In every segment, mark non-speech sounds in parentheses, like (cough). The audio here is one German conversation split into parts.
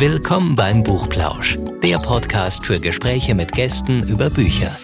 Willkommen beim Buchplausch, der Podcast für Gespräche mit Gästen über Bücher.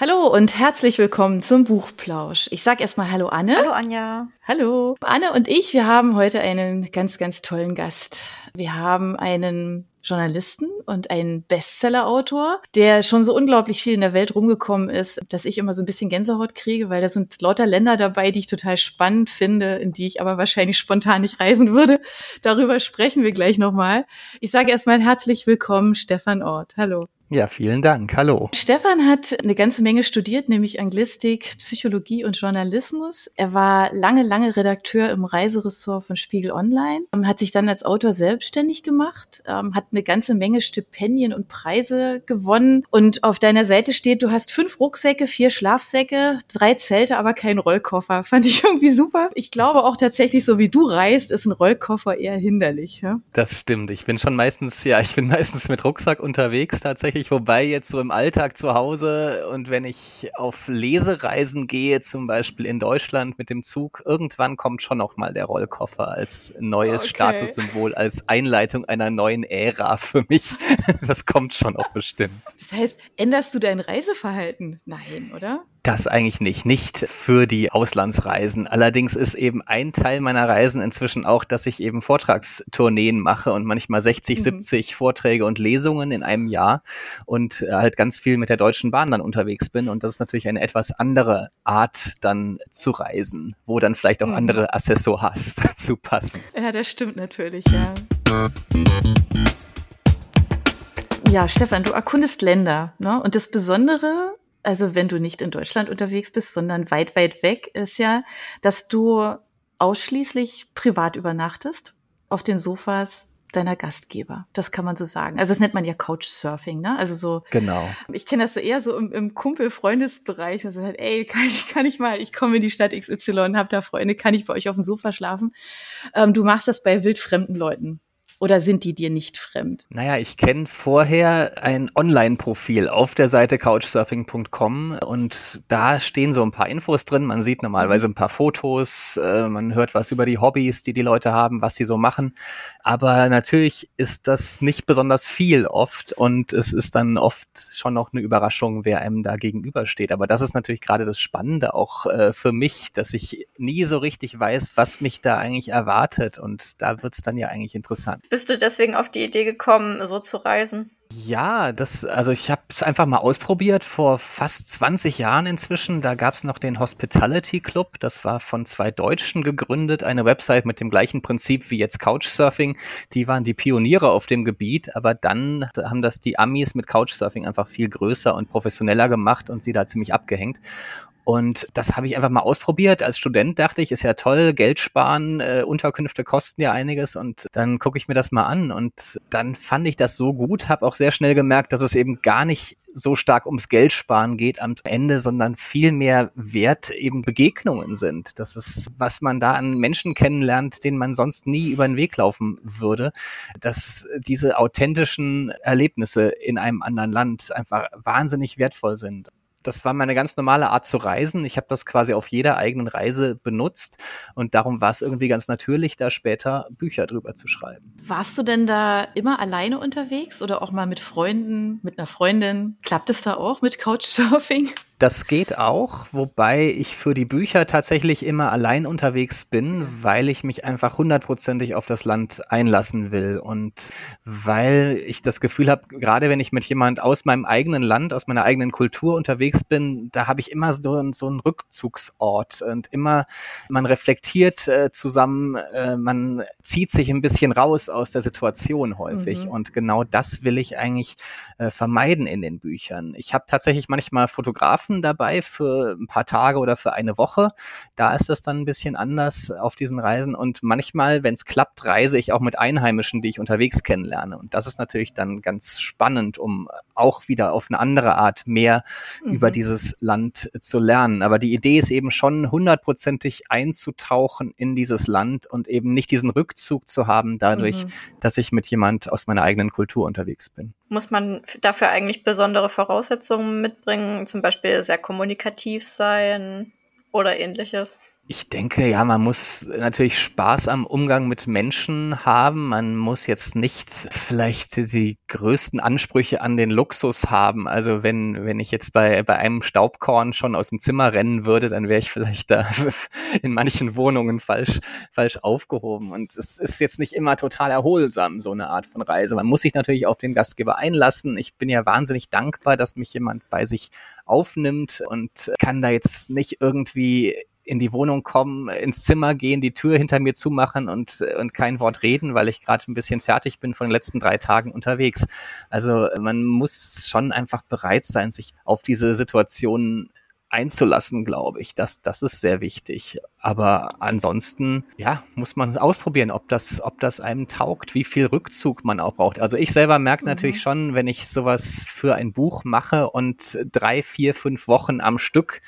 Hallo und herzlich willkommen zum Buchplausch. Ich sag erstmal Hallo Anne. Hallo Anja. Hallo. Anne und ich, wir haben heute einen ganz, ganz tollen Gast. Wir haben einen Journalisten und einen Bestseller-Autor, der schon so unglaublich viel in der Welt rumgekommen ist, dass ich immer so ein bisschen Gänsehaut kriege, weil da sind lauter Länder dabei, die ich total spannend finde, in die ich aber wahrscheinlich spontan nicht reisen würde. Darüber sprechen wir gleich nochmal. Ich sage erstmal herzlich willkommen, Stefan Ort. Hallo. Ja, vielen Dank. Hallo. Stefan hat eine ganze Menge studiert, nämlich Anglistik, Psychologie und Journalismus. Er war lange, lange Redakteur im Reiseressort von Spiegel Online, ähm, hat sich dann als Autor selbstständig gemacht, ähm, hat eine ganze Menge Stipendien und Preise gewonnen. Und auf deiner Seite steht, du hast fünf Rucksäcke, vier Schlafsäcke, drei Zelte, aber keinen Rollkoffer. (laughs) Fand ich irgendwie super. Ich glaube auch tatsächlich, so wie du reist, ist ein Rollkoffer eher hinderlich. Ja? Das stimmt. Ich bin schon meistens, ja, ich bin meistens mit Rucksack unterwegs tatsächlich tatsächlich, wobei jetzt so im Alltag zu Hause und wenn ich auf Lesereisen gehe, zum Beispiel in Deutschland mit dem Zug, irgendwann kommt schon noch mal der Rollkoffer als neues okay. Statussymbol, als Einleitung einer neuen Ära für mich. (laughs) Das kommt schon auch bestimmt. Das heißt, änderst du dein Reiseverhalten? Nein, oder? Das eigentlich nicht, nicht für die Auslandsreisen. Allerdings ist eben ein Teil meiner Reisen inzwischen auch, dass ich eben Vortragstourneen mache und manchmal 60, mhm. 70 Vorträge und Lesungen in einem Jahr und äh, halt ganz viel mit der Deutschen Bahn dann unterwegs bin. Und das ist natürlich eine etwas andere Art dann zu reisen, wo dann vielleicht auch mhm. andere Accessoires (laughs) dazu passen. Ja, das stimmt natürlich, ja. Ja, Stefan, du erkundest Länder. Ne? Und das Besondere also wenn du nicht in Deutschland unterwegs bist, sondern weit, weit weg, ist ja, dass du ausschließlich privat übernachtest auf den Sofas deiner Gastgeber. Das kann man so sagen. Also das nennt man ja Couchsurfing, ne? Also so. Genau. Ich kenne das so eher so im, im Kumpel-Freundesbereich. Also halt, ey, kann ich, kann ich mal, ich komme in die Stadt XY, hab da Freunde, kann ich bei euch auf dem Sofa schlafen? Ähm, du machst das bei wildfremden Leuten. Oder sind die dir nicht fremd? Naja, ich kenne vorher ein Online-Profil auf der Seite couchsurfing.com und da stehen so ein paar Infos drin. Man sieht normalerweise ein paar Fotos, äh, man hört was über die Hobbys, die die Leute haben, was sie so machen. Aber natürlich ist das nicht besonders viel oft und es ist dann oft schon noch eine Überraschung, wer einem da gegenübersteht. Aber das ist natürlich gerade das Spannende auch äh, für mich, dass ich nie so richtig weiß, was mich da eigentlich erwartet. Und da wird's dann ja eigentlich interessant. Bist du deswegen auf die Idee gekommen, so zu reisen? Ja, das, also ich habe es einfach mal ausprobiert vor fast 20 Jahren inzwischen. Da gab es noch den Hospitality Club. Das war von zwei Deutschen gegründet, eine Website mit dem gleichen Prinzip wie jetzt Couchsurfing. Die waren die Pioniere auf dem Gebiet, aber dann haben das die Amis mit Couchsurfing einfach viel größer und professioneller gemacht und sie da ziemlich abgehängt. Und das habe ich einfach mal ausprobiert. Als Student dachte ich, ist ja toll, Geld sparen, äh, Unterkünfte kosten ja einiges und dann gucke ich mir das mal an. Und dann fand ich das so gut, habe auch sehr schnell gemerkt, dass es eben gar nicht so stark ums Geld sparen geht am Ende, sondern viel mehr wert eben Begegnungen sind. Das ist, was man da an Menschen kennenlernt, denen man sonst nie über den Weg laufen würde, dass diese authentischen Erlebnisse in einem anderen Land einfach wahnsinnig wertvoll sind das war meine ganz normale Art zu reisen. Ich habe das quasi auf jeder eigenen Reise benutzt und darum war es irgendwie ganz natürlich, da später Bücher drüber zu schreiben. Warst du denn da immer alleine unterwegs oder auch mal mit Freunden, mit einer Freundin? Klappt es da auch mit Couchsurfing? Das geht auch, wobei ich für die Bücher tatsächlich immer allein unterwegs bin, weil ich mich einfach hundertprozentig auf das Land einlassen will und weil ich das Gefühl habe, gerade wenn ich mit jemand aus meinem eigenen Land, aus meiner eigenen Kultur unterwegs bin, da habe ich immer so, so einen Rückzugsort und immer, man reflektiert äh, zusammen, äh, man zieht sich ein bisschen raus aus der Situation häufig mhm. und genau das will ich eigentlich äh, vermeiden in den Büchern. Ich habe tatsächlich manchmal Fotografen, Fotografen dabei für ein paar Tage oder für eine Woche. Da ist das dann ein bisschen anders auf diesen Reisen. Und manchmal, wenn es klappt, reise ich auch mit Einheimischen, die ich unterwegs kennenlerne. Und das ist natürlich dann ganz spannend, um auch wieder auf eine andere Art mehr mhm. über dieses Land zu lernen. Aber die Idee ist eben schon hundertprozentig einzutauchen in dieses Land und eben nicht diesen Rückzug zu haben, dadurch, mhm. dass ich mit jemand aus meiner eigenen Kultur unterwegs bin. Muss man dafür eigentlich besondere Voraussetzungen mitbringen, zum Beispiel sehr kommunikativ sein oder ähnliches? Ich denke, ja, man muss natürlich Spaß am Umgang mit Menschen haben. Man muss jetzt nicht vielleicht die größten Ansprüche an den Luxus haben. Also wenn, wenn ich jetzt bei, bei einem Staubkorn schon aus dem Zimmer rennen würde, dann wäre ich vielleicht da (laughs) in manchen Wohnungen falsch, falsch aufgehoben. Und es ist jetzt nicht immer total erholsam, so eine Art von Reise. Man muss sich natürlich auf den Gastgeber einlassen. Ich bin ja wahnsinnig dankbar, dass mich jemand bei sich aufnimmt und kann da jetzt nicht irgendwie in die Wohnung kommen, ins Zimmer gehen, die Tür hinter mir zumachen und, und kein Wort reden, weil ich gerade ein bisschen fertig bin von den letzten drei Tagen unterwegs. Also man muss schon einfach bereit sein, sich auf diese Situation einzulassen, glaube ich. Das, das ist sehr wichtig. Aber ansonsten, ja, muss man ausprobieren, ob das, ob das einem taugt, wie viel Rückzug man auch braucht. Also ich selber merke mhm. natürlich schon, wenn ich sowas für ein Buch mache und drei, vier, fünf Wochen am Stück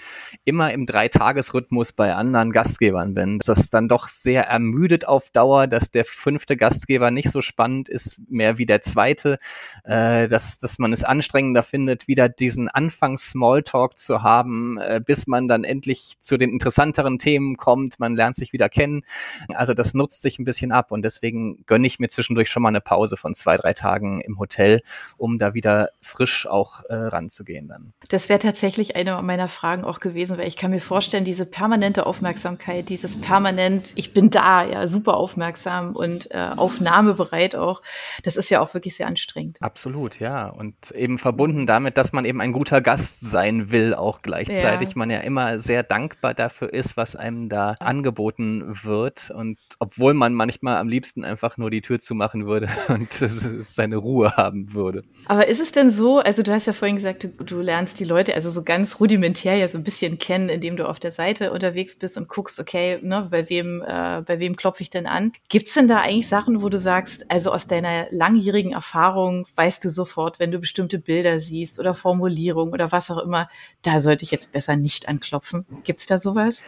immer im Dreitagesrhythmus bei anderen Gastgebern bin, dass das dann doch sehr ermüdet auf Dauer, dass der fünfte Gastgeber nicht so spannend ist, mehr wie der zweite, äh, dass, dass man es anstrengender findet, wieder diesen Anfangs-Smalltalk zu haben, äh, bis man dann endlich zu den interessanteren Themen kommt, man lernt sich wieder kennen. Also das nutzt sich ein bisschen ab und deswegen gönne ich mir zwischendurch schon mal eine Pause von zwei, drei Tagen im Hotel, um da wieder frisch auch äh, ranzugehen dann. Das wäre tatsächlich eine meiner Fragen auch gewesen, weil ich kann mir vorstellen, diese permanente Aufmerksamkeit, dieses permanent, ich bin da, ja, super aufmerksam und äh, aufnahmebereit auch, das ist ja auch wirklich sehr anstrengend. Absolut, ja. Und eben verbunden damit, dass man eben ein guter Gast sein will, auch gleichzeitig. Ja. Man ja immer sehr dankbar dafür ist, was einem da da angeboten wird. Und obwohl man manchmal am liebsten einfach nur die Tür zumachen würde (laughs) und seine Ruhe haben würde. Aber ist es denn so, also du hast ja vorhin gesagt, du, du lernst die Leute also so ganz rudimentär ja so ein bisschen kennen, indem du auf der Seite unterwegs bist und guckst, okay, ne, bei wem, äh, bei wem klopfe ich denn an? Gibt es denn da eigentlich Sachen, wo du sagst, also aus deiner langjährigen Erfahrung weißt du sofort, wenn du bestimmte Bilder siehst oder Formulierungen oder was auch immer, da sollte ich jetzt besser nicht anklopfen. Gibt es da sowas?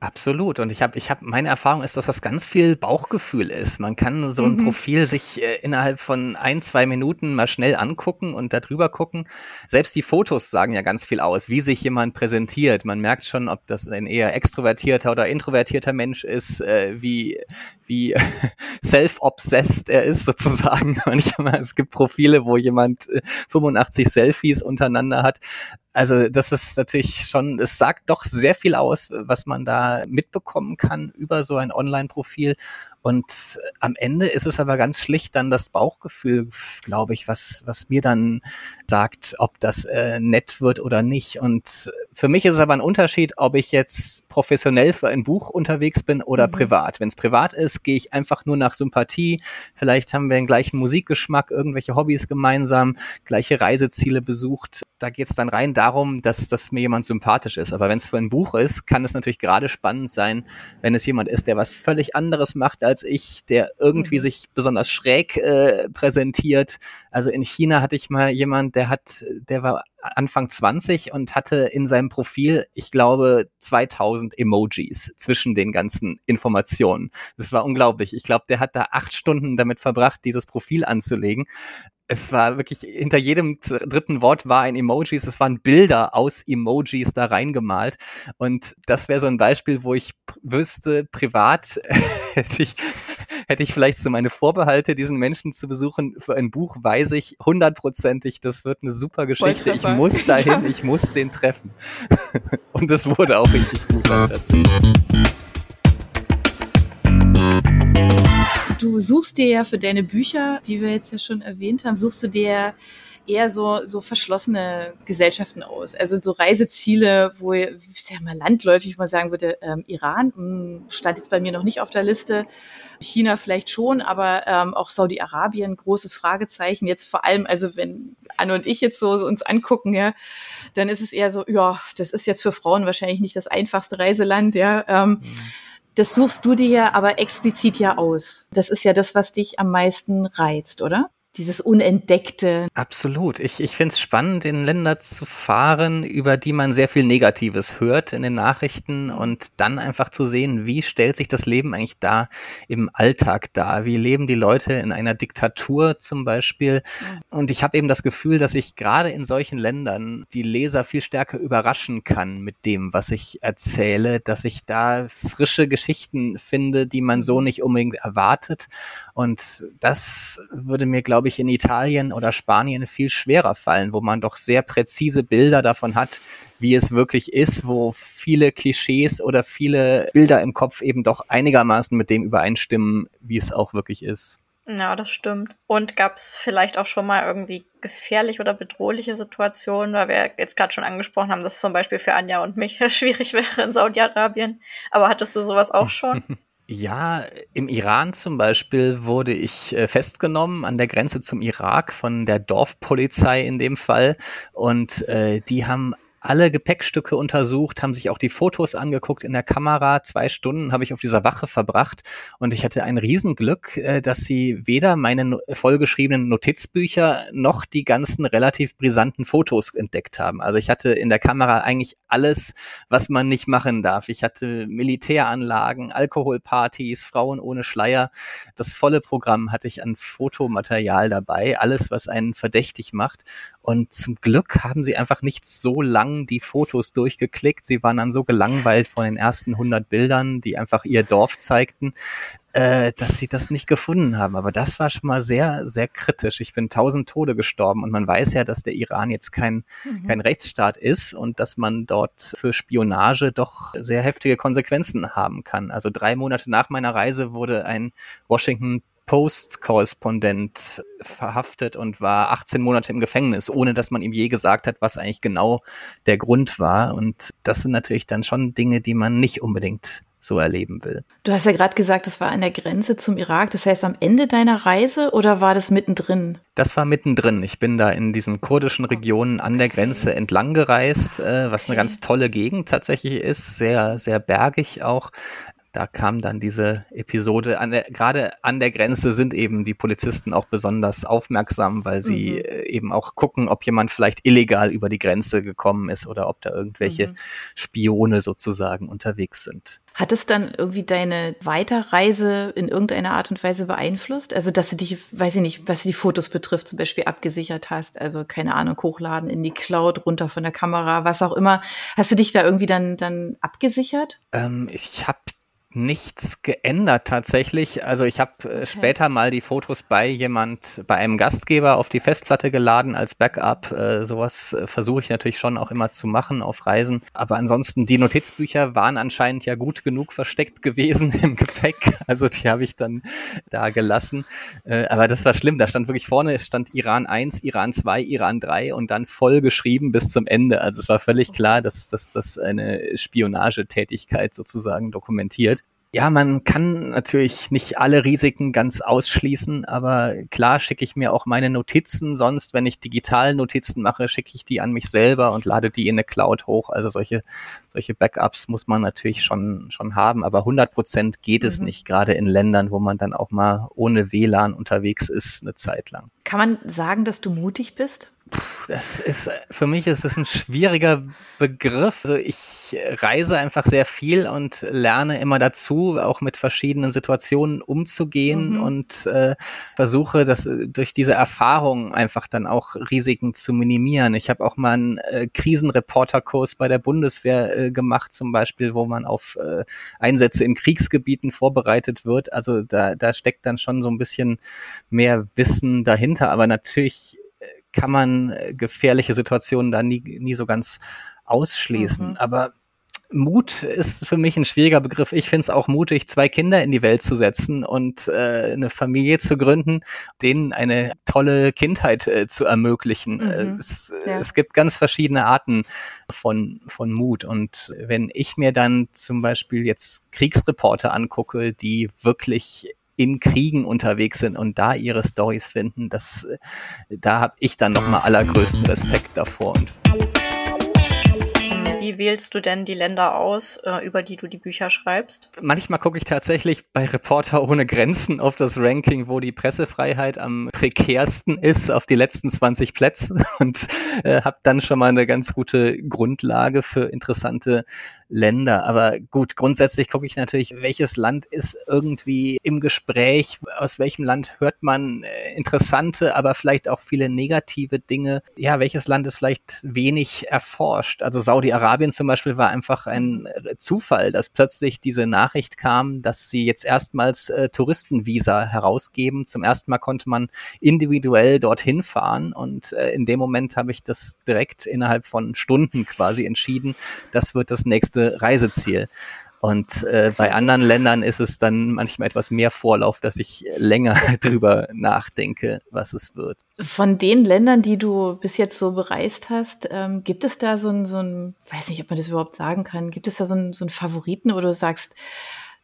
Absolut. Und ich habe, ich habe, meine Erfahrung ist, dass das ganz viel Bauchgefühl ist. Man kann so ein mhm. Profil sich äh, innerhalb von ein, zwei Minuten mal schnell angucken und da drüber gucken. Selbst die Fotos sagen ja ganz viel aus, wie sich jemand präsentiert. Man merkt schon, ob das ein eher extrovertierter oder introvertierter Mensch ist, äh, wie, wie (laughs) self-obsessed er ist sozusagen. (laughs) Manchmal, es gibt Profile, wo jemand 85 äh, Selfies untereinander hat. Also das ist natürlich schon, es sagt doch sehr viel aus, was man da mitbekommen kann über so ein Online-Profil. Und am Ende ist es aber ganz schlicht dann das Bauchgefühl, glaube ich, was, was mir dann sagt, ob das äh, nett wird oder nicht. Und für mich ist es aber ein Unterschied, ob ich jetzt professionell für ein Buch unterwegs bin oder mhm. privat. Wenn es privat ist, gehe ich einfach nur nach Sympathie. Vielleicht haben wir den gleichen Musikgeschmack, irgendwelche Hobbys gemeinsam, gleiche Reiseziele besucht. Da geht es dann rein darum, dass, dass mir jemand sympathisch ist. Aber wenn es für ein Buch ist, kann es natürlich gerade spannend sein, wenn es jemand ist, der was völlig anderes macht als als ich, der irgendwie mhm. sich besonders schräg äh, präsentiert. Also in China hatte ich mal jemand, der hat, der war Anfang 20 und hatte in seinem Profil, ich glaube, 2000 Emojis zwischen den ganzen Informationen. Das war unglaublich. Ich glaube, der hat da acht Stunden damit verbracht, dieses Profil anzulegen es war wirklich, hinter jedem dritten Wort war ein Emojis, es waren Bilder aus Emojis da reingemalt. Und das wäre so ein Beispiel, wo ich wüsste, privat (laughs) hätte ich, hätte ich vielleicht so meine Vorbehalte, diesen Menschen zu besuchen. Für ein Buch weiß ich hundertprozentig, das wird eine super Geschichte. Ich muss dahin, (laughs) ich muss den treffen. (laughs) Und das wurde auch richtig gut dazu. Du suchst dir ja für deine Bücher, die wir jetzt ja schon erwähnt haben, suchst du dir eher so, so verschlossene Gesellschaften aus. Also so Reiseziele, wo ich sag mal landläufig mal sagen würde, ähm, Iran mh, hm, stand jetzt bei mir noch nicht auf der Liste. China vielleicht schon, aber ähm, auch Saudi-Arabien, großes Fragezeichen. Jetzt vor allem, also wenn Anne und ich jetzt so, so uns angucken, ja, dann ist es eher so, ja, das ist jetzt für Frauen wahrscheinlich nicht das einfachste Reiseland, ja. Ähm, mhm das suchst du dir aber explizit ja aus. Das ist ja das, was dich am meisten reizt, oder? Dieses Unentdeckte. Absolut. Ich, ich finde es spannend, in Länder zu fahren, über die man sehr viel Negatives hört in den Nachrichten und dann einfach zu sehen, wie stellt sich das Leben eigentlich da im Alltag dar? Wie leben die Leute in einer Diktatur zum Beispiel? Und ich habe eben das Gefühl, dass ich gerade in solchen Ländern die Leser viel stärker überraschen kann mit dem, was ich erzähle, dass ich da frische Geschichten finde, die man so nicht unbedingt erwartet. Und das würde mir, glaube ich, in Italien oder Spanien viel schwerer fallen, wo man doch sehr präzise Bilder davon hat, wie es wirklich ist, wo viele Klischees oder viele Bilder im Kopf eben doch einigermaßen mit dem übereinstimmen, wie es auch wirklich ist. Ja, das stimmt. Und gab es vielleicht auch schon mal irgendwie gefährliche oder bedrohliche Situationen, weil wir jetzt gerade schon angesprochen haben, dass es zum Beispiel für Anja und mich (laughs) schwierig wäre in Saudi-Arabien. Aber hattest du sowas auch schon? (laughs) Ja, im Iran zum Beispiel wurde ich äh, festgenommen an der Grenze zum Irak von der Dorfpolizei in dem Fall. Und äh, die haben alle Gepäckstücke untersucht, haben sich auch die Fotos angeguckt in der Kamera. Zwei Stunden habe ich auf dieser Wache verbracht und ich hatte ein Riesenglück, äh, dass sie weder meine vollgeschriebenen Notizbücher noch die ganzen relativ brisanten Fotos entdeckt haben. Also ich hatte in der Kamera eigentlich alles, was man nicht machen darf. Ich hatte Militäranlagen, Alkoholpartys, Frauen ohne Schleier. Das volle Programm hatte ich an Fotomaterial dabei, alles, was einen verdächtig macht. Und zum Glück haben sie einfach nicht so lang die Fotos durchgeklickt. Sie waren dann so gelangweilt von den ersten 100 Bildern, die einfach ihr Dorf zeigten, äh, dass sie das nicht gefunden haben. Aber das war schon mal sehr, sehr kritisch. Ich bin tausend Tode gestorben und man weiß ja, dass der Iran jetzt kein, mhm. kein Rechtsstaat ist und dass man dort für Spionage doch sehr heftige Konsequenzen haben kann. Also drei Monate nach meiner Reise wurde ein Washington Post-Korrespondent verhaftet und war 18 Monate im Gefängnis, ohne dass man ihm je gesagt hat, was eigentlich genau der Grund war. Und das sind natürlich dann schon Dinge, die man nicht unbedingt so erleben will. Du hast ja gerade gesagt, das war an der Grenze zum Irak. Das heißt, am Ende deiner Reise oder war das mittendrin? Das war mittendrin. Ich bin da in diesen kurdischen Regionen an der Grenze entlang gereist, äh, was eine ganz tolle Gegend tatsächlich ist. Sehr, sehr bergig auch da kam dann diese Episode an der, gerade an der Grenze sind eben die Polizisten auch besonders aufmerksam, weil sie mhm. Äh, eben auch gucken, ob jemand vielleicht illegal über die Grenze gekommen ist oder ob da irgendwelche mhm. Spione sozusagen unterwegs sind. Hat es dann irgendwie deine Weiterreise in irgendeiner Art und Weise beeinflusst? Also, dass du dich, weiß ich nicht, was die Fotos betrifft, zum Beispiel abgesichert hast, also keine Ahnung, hochladen in die Cloud, runter von der Kamera, was auch immer. Hast du dich da irgendwie dann, dann abgesichert? Ähm, ich habe nichts geändert tatsächlich. Also ich habe äh, okay. später mal die Fotos bei jemand, bei einem Gastgeber auf die Festplatte geladen als Backup. Äh, sowas äh, versuche ich natürlich schon auch immer zu machen auf Reisen. Aber ansonsten, die Notizbücher waren anscheinend ja gut genug versteckt gewesen (laughs) im Gepäck. Also die habe ich dann da gelassen. Äh, aber das war schlimm. Da stand wirklich vorne, es stand Iran 1, Iran 2, Iran 3 und dann voll geschrieben bis zum Ende. Also es war völlig klar, dass, dass das eine Spionagetätigkeit sozusagen dokumentiert. Ja, man kann natürlich nicht alle Risiken ganz ausschließen, aber klar schicke ich mir auch meine Notizen. Sonst, wenn ich digital Notizen mache, schicke ich die an mich selber und lade die in eine Cloud hoch. Also solche, solche Backups muss man natürlich schon, schon haben. Aber 100 Prozent geht es mhm. nicht, gerade in Ländern, wo man dann auch mal ohne WLAN unterwegs ist, eine Zeit lang. Kann man sagen, dass du mutig bist? Das ist, für mich ist es ein schwieriger Begriff. Also ich reise einfach sehr viel und lerne immer dazu, auch mit verschiedenen Situationen umzugehen mhm. und äh, versuche, das durch diese Erfahrung einfach dann auch Risiken zu minimieren. Ich habe auch mal einen äh, Krisenreporterkurs bei der Bundeswehr äh, gemacht, zum Beispiel, wo man auf äh, Einsätze in Kriegsgebieten vorbereitet wird. Also da, da steckt dann schon so ein bisschen mehr Wissen dahinter. Aber natürlich kann man äh, gefährliche Situationen da nie, nie so ganz ausschließen. Mhm. Aber Mut ist für mich ein schwieriger Begriff. Ich finde es auch mutig, zwei Kinder in die Welt zu setzen und äh, eine Familie zu gründen, denen eine tolle Kindheit äh, zu ermöglichen. Mhm. Äh, es, ja. es, gibt ganz verschiedene Arten von, von Mut. Und wenn ich mir dann zum Beispiel jetzt Kriegsreporter angucke, die wirklich in Kriegen unterwegs sind und da ihre Stories finden, das, da habe ich dann nochmal allergrößten Respekt davor. Und wie wählst du denn die Länder aus, äh, über die du die Bücher schreibst? Manchmal gucke ich tatsächlich bei Reporter ohne Grenzen auf das Ranking, wo die Pressefreiheit am prekärsten ist, auf die letzten 20 Plätze (laughs) und äh, habe dann schon mal eine ganz gute Grundlage für interessante Länder. Aber gut, grundsätzlich gucke ich natürlich, welches Land ist irgendwie im Gespräch, aus welchem Land hört man äh, interessante, aber vielleicht auch viele negative Dinge. Ja, welches Land ist vielleicht wenig erforscht? Also Saudi-Arabien zum Beispiel war einfach ein Zufall, dass plötzlich diese Nachricht kam, dass sie jetzt erstmals äh, Touristenvisa herausgeben. Zum ersten Mal konnte man individuell dorthin fahren und äh, in dem Moment habe ich das direkt innerhalb von Stunden quasi entschieden, das wird das nächste Reiseziel. Und äh, bei anderen Ländern ist es dann manchmal etwas mehr Vorlauf, dass ich länger (laughs) drüber nachdenke, was es wird. Von den Ländern, die du bis jetzt so bereist hast, ähm, gibt es da so ein, so ein, weiß nicht, ob man das überhaupt sagen kann, gibt es da so ein, so Favoriten, wo du sagst,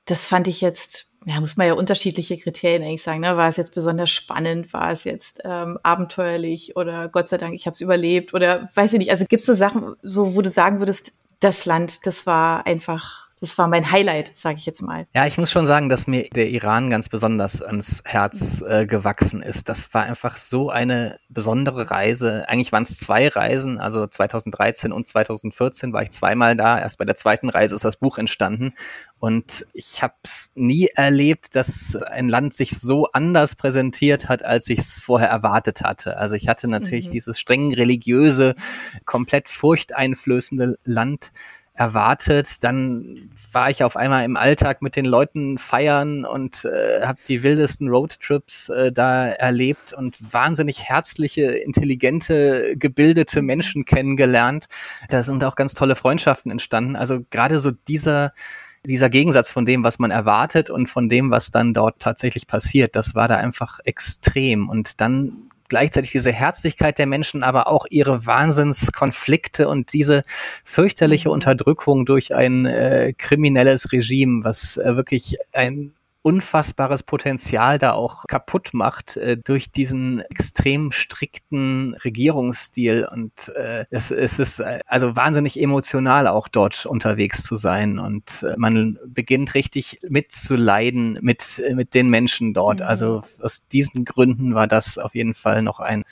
das fand ich jetzt ja, muss man ja unterschiedliche Kriterien eigentlich sagen. Ne? War es jetzt besonders spannend? War es jetzt ähm, abenteuerlich? Oder Gott sei Dank, ich habe es überlebt? Oder weiß ich nicht. Also gibt es so Sachen, so wo du sagen würdest, das Land, das war einfach das war mein Highlight, sage ich jetzt mal. Ja, ich muss schon sagen, dass mir der Iran ganz besonders ans Herz äh, gewachsen ist. Das war einfach so eine besondere Reise. Eigentlich waren es zwei Reisen, also 2013 und 2014 war ich zweimal da. Erst bei der zweiten Reise ist das Buch entstanden. Und ich habe es nie erlebt, dass ein Land sich so anders präsentiert hat, als ich es vorher erwartet hatte. Also ich hatte natürlich mhm. dieses streng religiöse, komplett furchteinflößende Land erwartet. Dann war ich auf einmal im Alltag mit den Leuten feiern und äh, habe die wildesten Roadtrips äh, da erlebt und wahnsinnig herzliche, intelligente, gebildete Menschen kennengelernt. Da sind auch ganz tolle Freundschaften entstanden. Also gerade so dieser dieser Gegensatz von dem, was man erwartet und von dem, was dann dort tatsächlich passiert, das war da einfach extrem. Und dann gleichzeitig diese Herzlichkeit der Menschen, aber auch ihre Wahnsinnskonflikte und diese fürchterliche mhm. Unterdrückung durch ein äh, kriminelles Regime, was äh, wirklich ein unfassbares Potenzial da auch kaputt macht äh, durch diesen extrem strikten Regierungsstil und äh, es, es ist äh, also wahnsinnig emotional auch dort unterwegs zu sein und äh, man beginnt richtig mitzuleiden mit äh, mit den Menschen dort. Mhm. Also aus diesen Gründen war das auf jeden Fall noch ein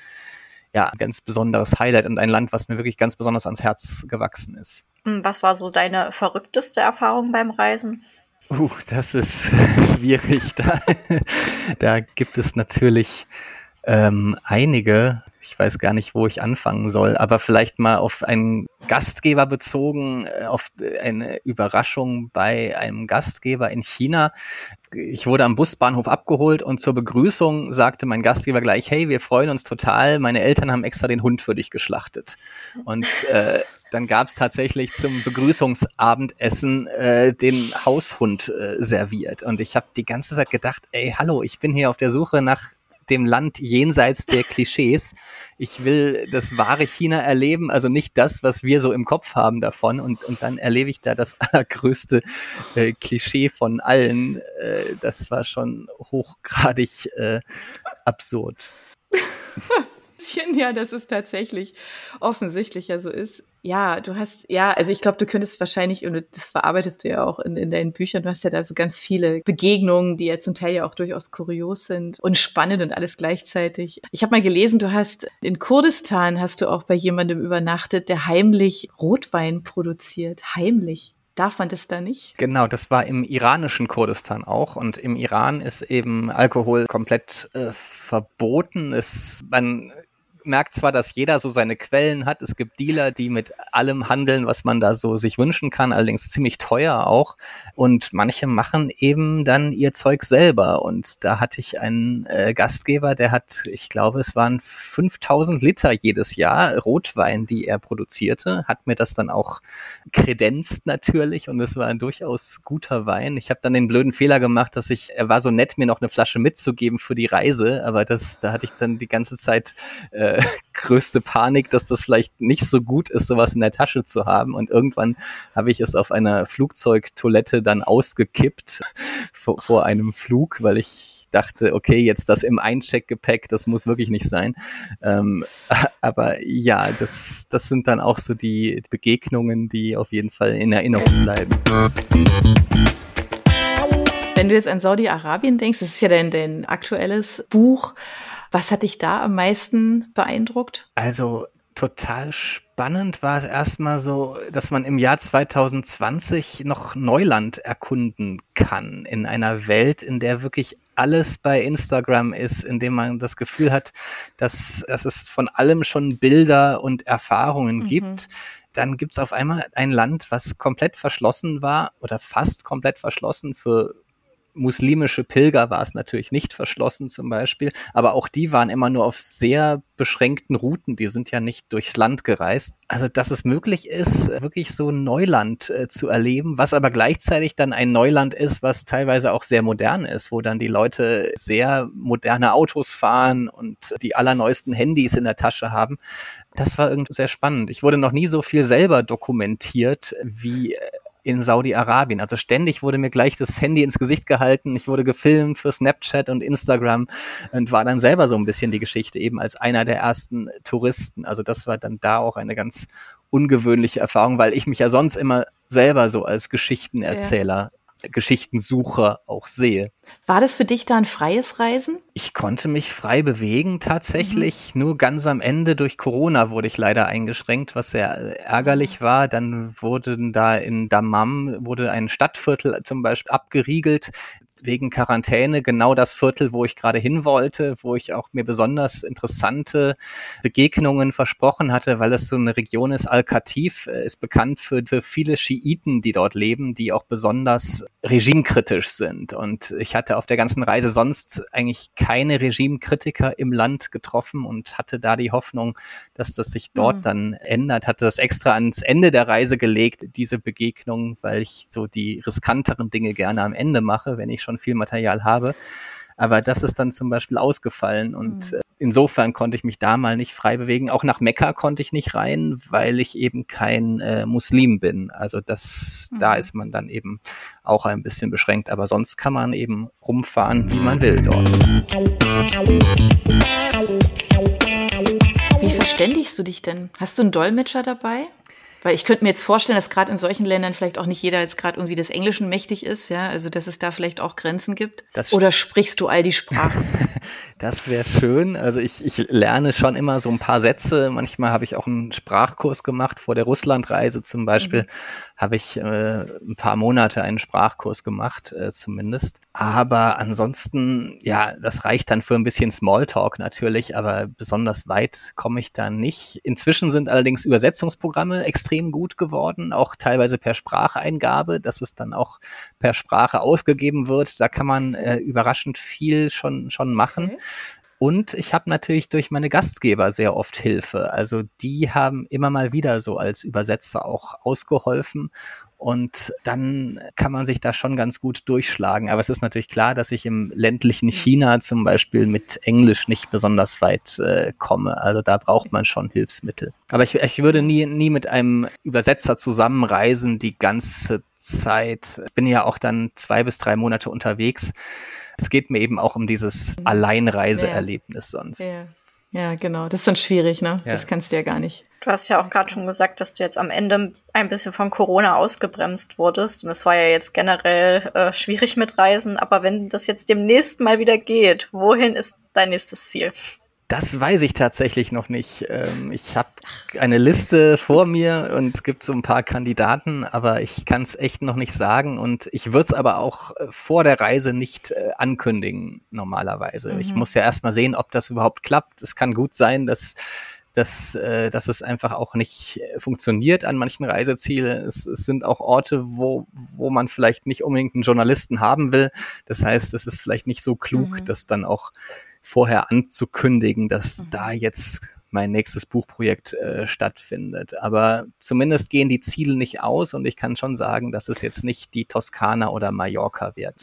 ja, ganz besonderes Highlight und ein Land, was mir wirklich ganz besonders ans Herz gewachsen ist. Was war so deine verrückteste Erfahrung beim Reisen? Uh, das ist (laughs) schwierig. Da, (laughs) da gibt es natürlich ähm, einige. Ich weiß gar nicht, wo ich anfangen soll, aber vielleicht mal auf einen Gastgeber bezogen, äh, auf eine Überraschung bei einem Gastgeber in China. Ich wurde am Busbahnhof abgeholt und zur Begrüßung sagte mein Gastgeber gleich, hey, wir freuen uns total, meine Eltern haben extra den Hund für dich geschlachtet. Und äh, dann gab es tatsächlich zum Begrüßungsabendessen äh, den Haushund äh, serviert. Und ich habe die ganze Zeit gedacht, ey, hallo, ich bin hier auf der Suche nach dem Land jenseits der Klischees. Ich will das wahre China erleben, also nicht das, was wir so im Kopf haben davon. Und, und dann erlebe ich da das (laughs) allergrößte äh, Klischee von allen. Äh, das war schon hochgradig äh, absurd. (laughs) bisschen, ja, dass es tatsächlich offensichtlich ja so ist. Ja, du hast, ja, also ich glaube, du könntest wahrscheinlich, und das verarbeitest du ja auch in, in deinen Büchern, du hast ja da so ganz viele Begegnungen, die ja zum Teil ja auch durchaus kurios sind und spannend und alles gleichzeitig. Ich habe mal gelesen, du hast in Kurdistan hast du auch bei jemandem übernachtet, der heimlich Rotwein produziert. Heimlich. Darf man das da nicht? Genau, das war im iranischen Kurdistan auch. Und im Iran ist eben Alkohol komplett äh, verboten. Es, man merkt zwar, dass jeder so seine Quellen hat. Es gibt Dealer, die mit allem handeln, was man da so sich wünschen kann, allerdings ziemlich teuer auch. Und manche machen eben dann ihr Zeug selber. Und da hatte ich einen äh, Gastgeber, der hat, ich glaube, es waren 5000 Liter jedes Jahr Rotwein, die er produzierte, hat mir das dann auch kredenzt natürlich und es war ein durchaus guter Wein. Ich habe dann den blöden Fehler gemacht, dass ich, er war so nett, mir noch eine Flasche mitzugeben für die Reise, aber das, da hatte ich dann die ganze Zeit äh, (laughs) größte Panik, dass das vielleicht nicht so gut ist, sowas in der Tasche zu haben. Und irgendwann habe ich es auf einer Flugzeugtoilette dann ausgekippt (laughs) vor, vor einem Flug, weil ich dachte, okay, jetzt das im Eincheckgepäck, das muss wirklich nicht sein. Ähm, (laughs) aber ja, das, das sind dann auch so die Begegnungen, die auf jeden Fall in Erinnerung bleiben. Wenn du jetzt an Saudi-Arabien denkst, das ist ja dein, dein aktuelles Buch, was hat dich da am meisten beeindruckt? Also total spannend war es erstmal so, dass man im Jahr 2020 noch Neuland erkunden kann in einer Welt, in der wirklich alles bei Instagram ist, in dem man das Gefühl hat, dass, dass es von allem schon Bilder und Erfahrungen mhm. gibt. Dann gibt's auf einmal ein Land, was komplett verschlossen war oder fast komplett verschlossen für muslimische Pilger war es natürlich nicht verschlossen zum Beispiel, aber auch die waren immer nur auf sehr beschränkten Routen, die sind ja nicht durchs Land gereist. Also, dass es möglich ist, wirklich so Neuland äh, zu erleben, was aber gleichzeitig dann ein Neuland ist, was teilweise auch sehr modern ist, wo dann die Leute sehr moderne Autos fahren und die allerneuesten Handys in der Tasche haben. Das war irgendwie sehr spannend. Ich wurde noch nie so viel selber dokumentiert wie äh, in Saudi-Arabien. Also ständig wurde mir gleich das Handy ins Gesicht gehalten. Ich wurde gefilmt für Snapchat und Instagram und war dann selber so ein bisschen die Geschichte eben als einer der ersten Touristen. Also das war dann da auch eine ganz ungewöhnliche Erfahrung, weil ich mich ja sonst immer selber so als Geschichtenerzähler Geschichtensucher auch sehe. War das für dich da ein freies Reisen? Ich konnte mich frei bewegen tatsächlich. Mhm. Nur ganz am Ende durch Corona wurde ich leider eingeschränkt, was sehr ärgerlich ah. war. Dann wurden da in Dammam wurde ein Stadtviertel zum Beispiel abgeriegelt wegen Quarantäne genau das Viertel, wo ich gerade hin wollte, wo ich auch mir besonders interessante Begegnungen versprochen hatte, weil es so eine Region ist. Al-Katif äh, ist bekannt für, für viele Schiiten, die dort leben, die auch besonders regimekritisch sind. Und ich hatte auf der ganzen Reise sonst eigentlich keine Regimekritiker im Land getroffen und hatte da die Hoffnung, dass das sich dort mhm. dann ändert. Hatte das extra ans Ende der Reise gelegt, diese Begegnung, weil ich so die riskanteren Dinge gerne am Ende mache, wenn ich schon viel Material habe. Aber das ist dann zum Beispiel ausgefallen und mhm. insofern konnte ich mich da mal nicht frei bewegen. Auch nach Mekka konnte ich nicht rein, weil ich eben kein äh, Muslim bin. Also das, mhm. da ist man dann eben auch ein bisschen beschränkt. Aber sonst kann man eben rumfahren, wie man will dort. Wie verständigst du dich denn? Hast du einen Dolmetscher dabei? Weil ich könnte mir jetzt vorstellen, dass gerade in solchen Ländern vielleicht auch nicht jeder jetzt gerade irgendwie des Englischen mächtig ist, ja, also dass es da vielleicht auch Grenzen gibt. Das Oder sprichst du all die Sprachen? (laughs) das wäre schön. Also ich, ich lerne schon immer so ein paar Sätze. Manchmal habe ich auch einen Sprachkurs gemacht. Vor der Russlandreise zum Beispiel mhm. Habe ich äh, ein paar Monate einen Sprachkurs gemacht, äh, zumindest. Aber ansonsten, ja, das reicht dann für ein bisschen Smalltalk natürlich, aber besonders weit komme ich da nicht. Inzwischen sind allerdings Übersetzungsprogramme extrem gut geworden, auch teilweise per Spracheingabe, dass es dann auch per Sprache ausgegeben wird. Da kann man äh, überraschend viel schon, schon machen. Okay. Und ich habe natürlich durch meine Gastgeber sehr oft Hilfe. Also die haben immer mal wieder so als Übersetzer auch ausgeholfen und dann kann man sich da schon ganz gut durchschlagen. Aber es ist natürlich klar, dass ich im ländlichen China zum Beispiel mit Englisch nicht besonders weit äh, komme. Also da braucht man schon Hilfsmittel. Aber ich, ich würde nie, nie mit einem Übersetzer zusammenreisen die ganze Zeit. Ich bin ja auch dann zwei bis drei Monate unterwegs. Es geht mir eben auch um dieses mhm. Alleinreiseerlebnis sonst. Ja. Ja, genau. Das ist dann schwierig, ne? Ja. Das kannst du ja gar nicht. Du hast ja auch gerade schon gesagt, dass du jetzt am Ende ein bisschen von Corona ausgebremst wurdest. Und es war ja jetzt generell äh, schwierig mit Reisen. Aber wenn das jetzt demnächst mal wieder geht, wohin ist dein nächstes Ziel? Das weiß ich tatsächlich noch nicht. Ähm, ich habe eine Liste vor mir und es gibt so ein paar Kandidaten, aber ich kann es echt noch nicht sagen und ich würde es aber auch äh, vor der Reise nicht äh, ankündigen normalerweise. Mhm. Ich muss ja erstmal sehen, ob das überhaupt klappt. Es kann gut sein, dass dass, äh, dass es einfach auch nicht funktioniert an manchen Reisezielen. Es, es sind auch Orte, wo, wo man vielleicht nicht unbedingt einen Journalisten haben will. Das heißt, es ist vielleicht nicht so klug, mhm. das dann auch vorher anzukündigen, dass mhm. da jetzt mein nächstes Buchprojekt äh, stattfindet. Aber zumindest gehen die Ziele nicht aus und ich kann schon sagen, dass es jetzt nicht die Toskana oder Mallorca wird.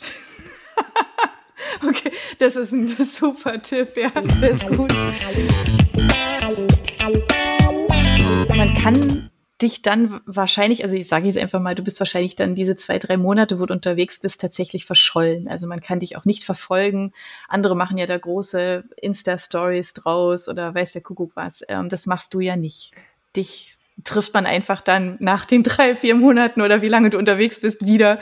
(laughs) okay, das ist ein (laughs) super Tipp, ja, das ist gut. (laughs) Man kann dich dann wahrscheinlich, also ich sage jetzt einfach mal, du bist wahrscheinlich dann diese zwei, drei Monate, wo du unterwegs bist, tatsächlich verschollen. Also man kann dich auch nicht verfolgen. Andere machen ja da große Insta-Stories draus oder weiß der Kuckuck was. Ähm, das machst du ja nicht. Dich trifft man einfach dann nach den (laughs) drei, vier Monaten oder wie lange du unterwegs bist wieder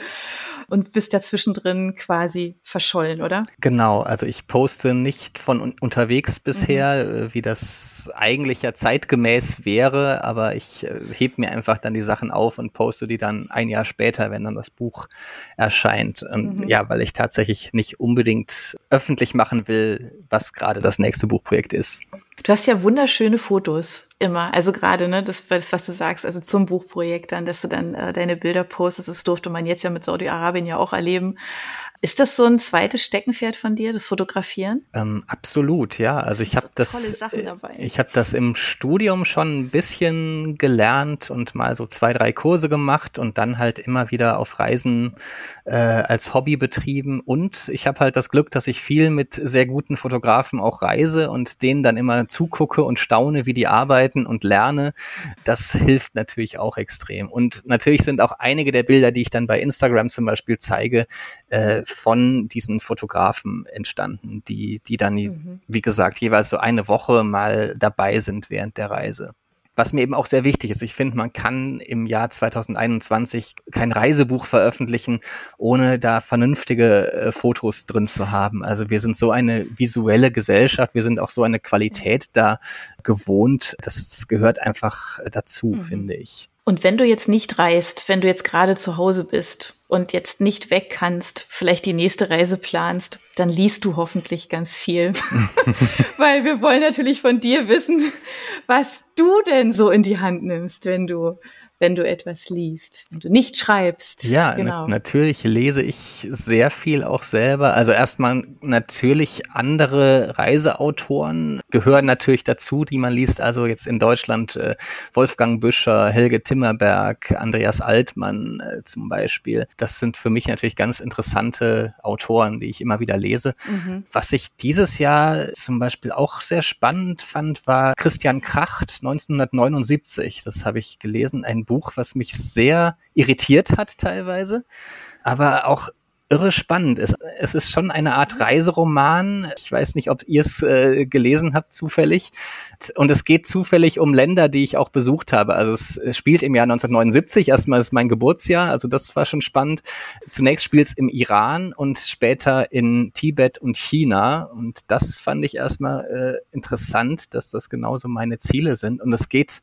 und bist ja zwischendrin quasi verschollen, oder? Genau, also ich poste nicht von un unterwegs bisher, mhm. Wie das eigentlich ja zeitgemäß wäre, aber ich äh, heb mir einfach dann die Sachen auf und poste die dann ein Jahr später, wenn dann das Buch erscheint. Und mhm. ja, weil ich tatsächlich nicht unbedingt öffentlich machen will, was gerade das nächste Buchprojekt ist. Du hast ja wunderschöne Fotos immer. Also gerade, ne, das, das, was du sagst, also zum Buchprojekt dann, dass du dann äh, deine Bilder postest, das durfte man jetzt ja mit Saudi-Arabien ja auch erleben. Ist das so ein zweites Steckenpferd von dir, das Fotografieren? Ähm, absolut, ja. Also ich habe das, äh, ich habe das im Studium schon ein bisschen gelernt und mal so zwei, drei Kurse gemacht und dann halt immer wieder auf Reisen äh, als Hobby betrieben. Und ich habe halt das Glück, dass ich viel mit sehr guten Fotografen auch reise und denen dann immer zugucke und staune, wie die arbeiten und lerne. Das hilft natürlich auch extrem. Und natürlich sind auch einige der Bilder, die ich dann bei Instagram zum Beispiel zeige, äh, von diesen Fotografen entstanden, die, die dann, mhm. wie gesagt, jeweils so eine Woche mal dabei sind während der Reise. Was mir eben auch sehr wichtig ist, ich finde, man kann im Jahr 2021 kein Reisebuch veröffentlichen, ohne da vernünftige äh, Fotos drin zu haben. Also wir sind so eine visuelle Gesellschaft, wir sind auch so eine Qualität da gewohnt. Das, das gehört einfach dazu, mhm. finde ich. Und wenn du jetzt nicht reist, wenn du jetzt gerade zu Hause bist und jetzt nicht weg kannst, vielleicht die nächste Reise planst, dann liest du hoffentlich ganz viel. (laughs) Weil wir wollen natürlich von dir wissen, was du denn so in die Hand nimmst, wenn du wenn du etwas liest, wenn du nicht schreibst. Ja, genau. natürlich lese ich sehr viel auch selber. Also erstmal natürlich andere Reiseautoren gehören natürlich dazu, die man liest. Also jetzt in Deutschland äh, Wolfgang Büscher, Helge Timmerberg, Andreas Altmann äh, zum Beispiel. Das sind für mich natürlich ganz interessante Autoren, die ich immer wieder lese. Mhm. Was ich dieses Jahr zum Beispiel auch sehr spannend fand, war Christian Kracht 1979. Das habe ich gelesen. Ein Buch, was mich sehr irritiert hat teilweise, aber auch irre spannend ist. Es ist schon eine Art Reiseroman. Ich weiß nicht, ob ihr es äh, gelesen habt zufällig. Und es geht zufällig um Länder, die ich auch besucht habe. Also es spielt im Jahr 1979. Erstmal ist mein Geburtsjahr. Also das war schon spannend. Zunächst spielt es im Iran und später in Tibet und China. Und das fand ich erstmal äh, interessant, dass das genauso meine Ziele sind. Und es geht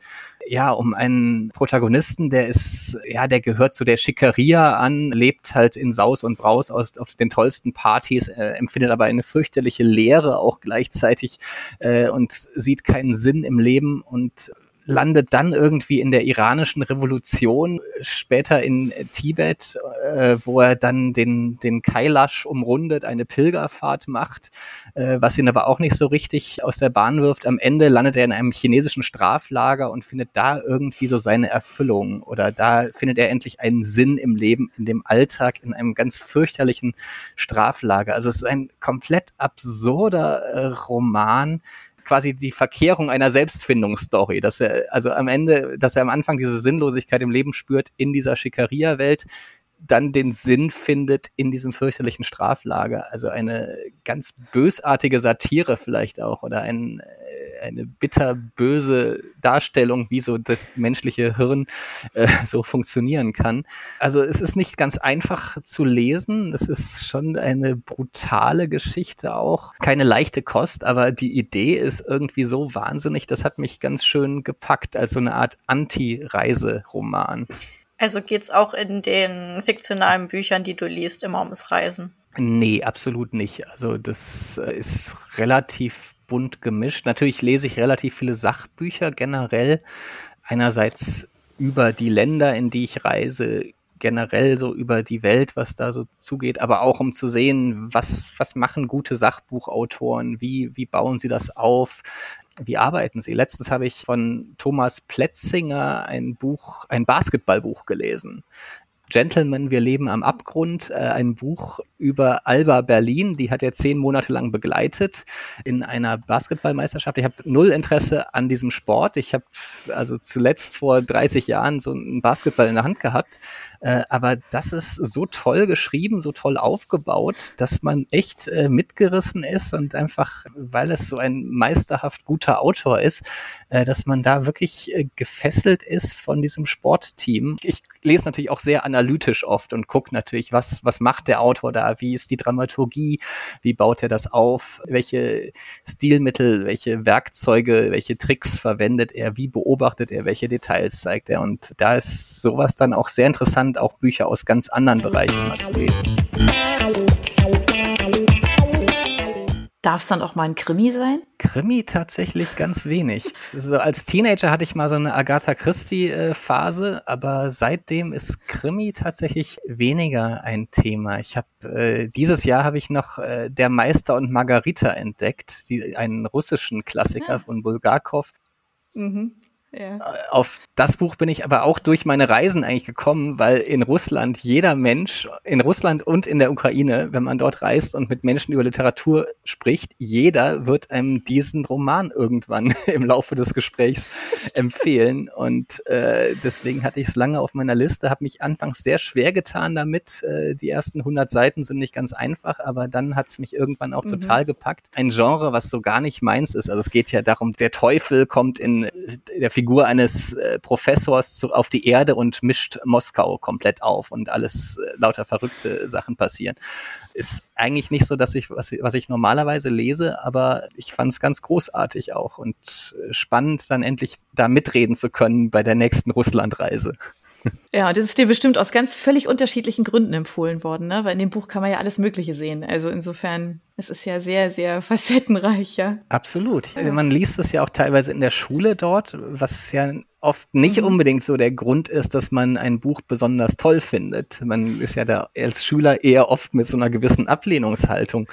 ja, um einen Protagonisten, der ist, ja, der gehört zu der Schickeria an, lebt halt in Saus und Braus aus, auf den tollsten Partys, äh, empfindet aber eine fürchterliche Leere auch gleichzeitig äh, und sieht keinen Sinn im Leben und landet dann irgendwie in der iranischen Revolution, später in Tibet, äh, wo er dann den, den Kailash umrundet, eine Pilgerfahrt macht, äh, was ihn aber auch nicht so richtig aus der Bahn wirft. Am Ende landet er in einem chinesischen Straflager und findet da irgendwie so seine Erfüllung oder da findet er endlich einen Sinn im Leben, in dem Alltag, in einem ganz fürchterlichen Straflager. Also es ist ein komplett absurder äh, Roman, quasi die Verkehrung einer Selbstfindungsstory, dass er also am Ende, dass er am Anfang diese Sinnlosigkeit im Leben spürt in dieser Schikaria-Welt, dann den Sinn findet in diesem fürchterlichen Straflager. Also eine ganz bösartige Satire vielleicht auch oder ein eine bitterböse Darstellung, wie so das menschliche Hirn äh, so funktionieren kann. Also es ist nicht ganz einfach zu lesen. Es ist schon eine brutale Geschichte auch. Keine leichte Kost, aber die Idee ist irgendwie so wahnsinnig. Das hat mich ganz schön gepackt als so eine Art Anti-Reiseroman. Also geht's auch in den fiktionalen Büchern, die du liest, immer ums Reisen? Nee, absolut nicht. Also das äh, ist relativ bunt gemischt. Natürlich lese ich relativ viele Sachbücher generell. Einerseits über die Länder, in die ich reise, generell so über die Welt, was da so zugeht, aber auch um zu sehen, was, was machen gute Sachbuchautoren, wie, wie bauen sie das auf, wie arbeiten sie. Letztens habe ich von Thomas Pletzinger ein Buch, ein Basketballbuch gelesen Gentlemen, wir leben am Abgrund, äh, ein Buch über Alba Berlin. Die hat er zehn Monate lang begleitet in einer Basketballmeisterschaft. Ich habe null Interesse an diesem Sport. Ich habe also zuletzt vor 30 Jahren so einen Basketball in der Hand gehabt. Äh, aber das ist so toll geschrieben, so toll aufgebaut, dass man echt äh, mitgerissen ist und einfach, weil es so ein meisterhaft guter Autor ist, dass man da wirklich gefesselt ist von diesem Sportteam. Ich lese natürlich auch sehr analytisch oft und gucke natürlich, was, was macht der Autor da, wie ist die Dramaturgie, wie baut er das auf, welche Stilmittel, welche Werkzeuge, welche Tricks verwendet er, wie beobachtet er, welche Details zeigt er. Und da ist sowas dann auch sehr interessant, auch Bücher aus ganz anderen Bereichen mal zu lesen. Darf es dann auch mal ein Krimi sein? Krimi tatsächlich ganz wenig. Also als Teenager hatte ich mal so eine Agatha Christie-Phase, aber seitdem ist Krimi tatsächlich weniger ein Thema. Ich habe äh, dieses Jahr habe ich noch äh, Der Meister und Margarita entdeckt, die, einen russischen Klassiker ja. von Bulgakov. Mhm. Ja. Auf das Buch bin ich aber auch durch meine Reisen eigentlich gekommen, weil in Russland jeder Mensch, in Russland und in der Ukraine, wenn man dort reist und mit Menschen über Literatur spricht, jeder wird einem diesen Roman irgendwann (laughs) im Laufe des Gesprächs empfehlen. Und äh, deswegen hatte ich es lange auf meiner Liste, habe mich anfangs sehr schwer getan damit. Äh, die ersten 100 Seiten sind nicht ganz einfach, aber dann hat es mich irgendwann auch mhm. total gepackt. Ein Genre, was so gar nicht meins ist. Also es geht ja darum, der Teufel kommt in der Figur eines äh, Professors zu, auf die Erde und mischt Moskau komplett auf und alles äh, lauter verrückte Sachen passieren. Ist eigentlich nicht so, dass ich, was, was ich normalerweise lese, aber ich fand es ganz großartig auch und äh, spannend, dann endlich da mitreden zu können bei der nächsten Russlandreise. (laughs) Ja, das ist dir bestimmt aus ganz völlig unterschiedlichen Gründen empfohlen worden, ne? Weil in dem Buch kann man ja alles Mögliche sehen. Also insofern, es ist ja sehr, sehr (laughs) facettenreich, ja. Absolut. Ja. Man liest es ja auch teilweise in der Schule dort, was ja oft nicht mhm. unbedingt so der Grund ist, dass man ein Buch besonders toll findet. Man ist ja da als Schüler eher oft mit so einer gewissen Ablehnungshaltung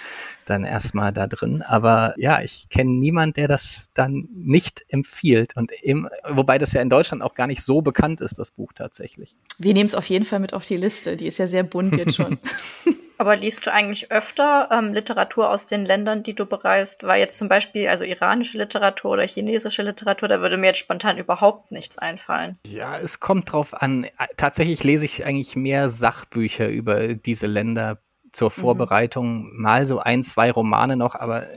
dann erstmal da drin. Aber ja, ich kenne niemand, der das dann nicht empfiehlt. Und im, wobei das ja in Deutschland auch gar nicht so bekannt ist, das Buch tatsächlich. Wir nehmen es auf jeden Fall mit auf die Liste. Die ist ja sehr bunt jetzt schon. (laughs) Aber liest du eigentlich öfter ähm, Literatur aus den Ländern, die du bereist? Weil jetzt zum Beispiel also iranische Literatur oder chinesische Literatur, da würde mir jetzt spontan überhaupt nichts einfallen. Ja, es kommt drauf an. Tatsächlich lese ich eigentlich mehr Sachbücher über diese Länder zur mhm. Vorbereitung. Mhm. Mal so ein, zwei Romane noch, aber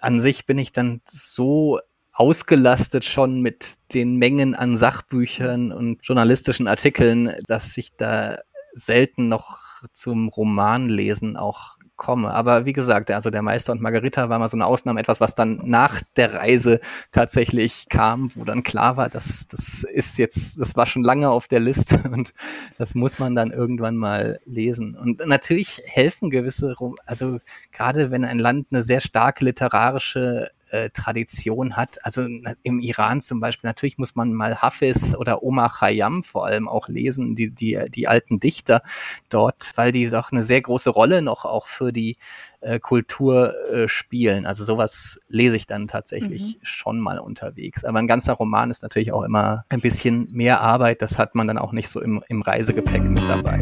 an sich bin ich dann so ausgelastet schon mit den Mengen an Sachbüchern und journalistischen Artikeln, dass ich da selten noch zum Romanlesen auch komme. Aber wie gesagt, also der Meister und Margarita war mal so eine Ausnahme, etwas, was dann nach der Reise tatsächlich kam, wo dann klar war, dass das ist jetzt, das war schon lange auf der Liste (laughs) und das muss man dann irgendwann mal lesen. Und natürlich helfen gewisse, also gerade wenn ein Land eine sehr starke literarische äh, Tradition hat. Also im Iran zum Beispiel, natürlich muss man mal Hafiz oder Omar Khayyam vor allem auch lesen, die, die, die alten Dichter dort, weil die doch eine sehr große Rolle noch auch für die äh, Kultur äh, spielen. Also sowas lese ich dann tatsächlich mhm. schon mal unterwegs. Aber ein ganzer Roman ist natürlich auch immer ein bisschen mehr Arbeit. Das hat man dann auch nicht so im, im Reisegepäck mit dabei.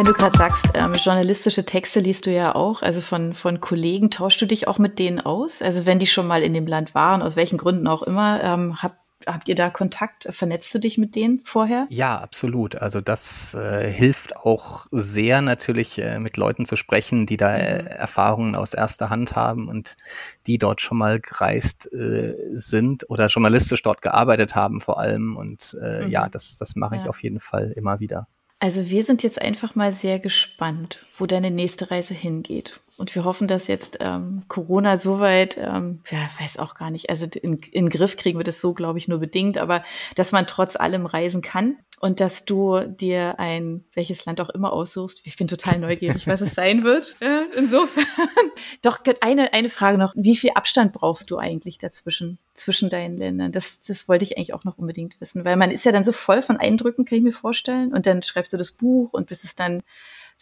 Wenn du gerade sagst, ähm, journalistische Texte liest du ja auch, also von, von Kollegen, tauschst du dich auch mit denen aus? Also wenn die schon mal in dem Land waren, aus welchen Gründen auch immer, ähm, habt Habt ihr da Kontakt? Vernetzt du dich mit denen vorher? Ja, absolut. Also das äh, hilft auch sehr natürlich äh, mit Leuten zu sprechen, die da äh, mhm. Erfahrungen aus erster Hand haben und die dort schon mal gereist äh, sind oder journalistisch dort gearbeitet haben vor allem. Und äh, mhm. ja, das, das mache ich ja. auf jeden Fall immer wieder. Also wir sind jetzt einfach mal sehr gespannt, wo deine nächste Reise hingeht. Und wir hoffen, dass jetzt ähm, Corona soweit, ähm, ja, weiß auch gar nicht, also in, in Griff kriegen wir das so, glaube ich, nur bedingt, aber dass man trotz allem reisen kann und dass du dir ein, welches Land auch immer aussuchst. Ich bin total neugierig, was es sein wird. (laughs) Ja, insofern. (laughs) Doch, eine, eine Frage noch. Wie viel Abstand brauchst du eigentlich dazwischen, zwischen deinen Ländern? Das, das wollte ich eigentlich auch noch unbedingt wissen, weil man ist ja dann so voll von Eindrücken, kann ich mir vorstellen. Und dann schreibst du das Buch und bis es dann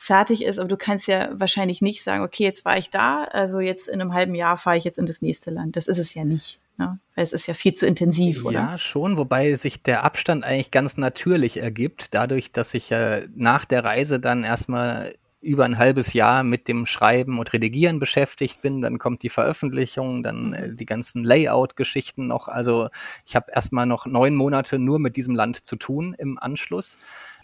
fertig ist, aber du kannst ja wahrscheinlich nicht sagen, okay, jetzt war ich da, also jetzt in einem halben Jahr fahre ich jetzt in das nächste Land. Das ist es ja nicht. Ne? Weil es ist ja viel zu intensiv, oder? Ja, schon, wobei sich der Abstand eigentlich ganz natürlich ergibt, dadurch, dass ich ja nach der Reise dann erstmal über ein halbes Jahr mit dem Schreiben und Redigieren beschäftigt bin. Dann kommt die Veröffentlichung, dann äh, die ganzen Layout-Geschichten noch. Also ich habe erstmal noch neun Monate nur mit diesem Land zu tun im Anschluss.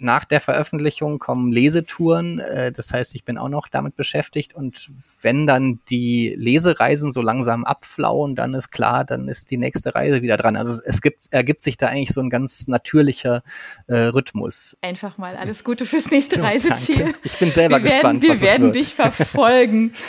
Nach der Veröffentlichung kommen Lesetouren, äh, das heißt, ich bin auch noch damit beschäftigt und wenn dann die Lesereisen so langsam abflauen, dann ist klar, dann ist die nächste Reise wieder dran. Also es gibt, ergibt sich da eigentlich so ein ganz natürlicher äh, Rhythmus. Einfach mal alles Gute fürs nächste (laughs) Reiseziel. Danke. Ich bin selber wir gespannt. Werden, wir werden dich verfolgen. (laughs)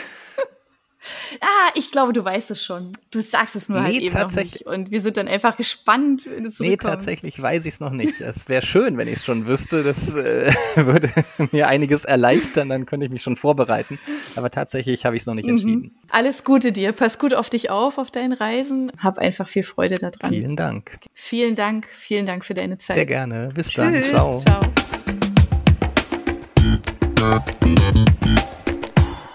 Ah, ich glaube, du weißt es schon. Du sagst es nur Nee, halt eben noch tatsächlich. nicht. Und wir sind dann einfach gespannt, wenn du Nee, zurückkommst. tatsächlich weiß ich es noch nicht. Es wäre schön, wenn ich es schon wüsste. Das äh, (laughs) würde mir einiges erleichtern, dann könnte ich mich schon vorbereiten. Aber tatsächlich habe ich es noch nicht entschieden. Mhm. Alles Gute dir. Pass gut auf dich auf, auf deinen Reisen. Hab einfach viel Freude daran. Vielen Dank. Vielen Dank. Vielen Dank für deine Zeit. Sehr gerne. Bis dann. Tschüss. Ciao. Ciao.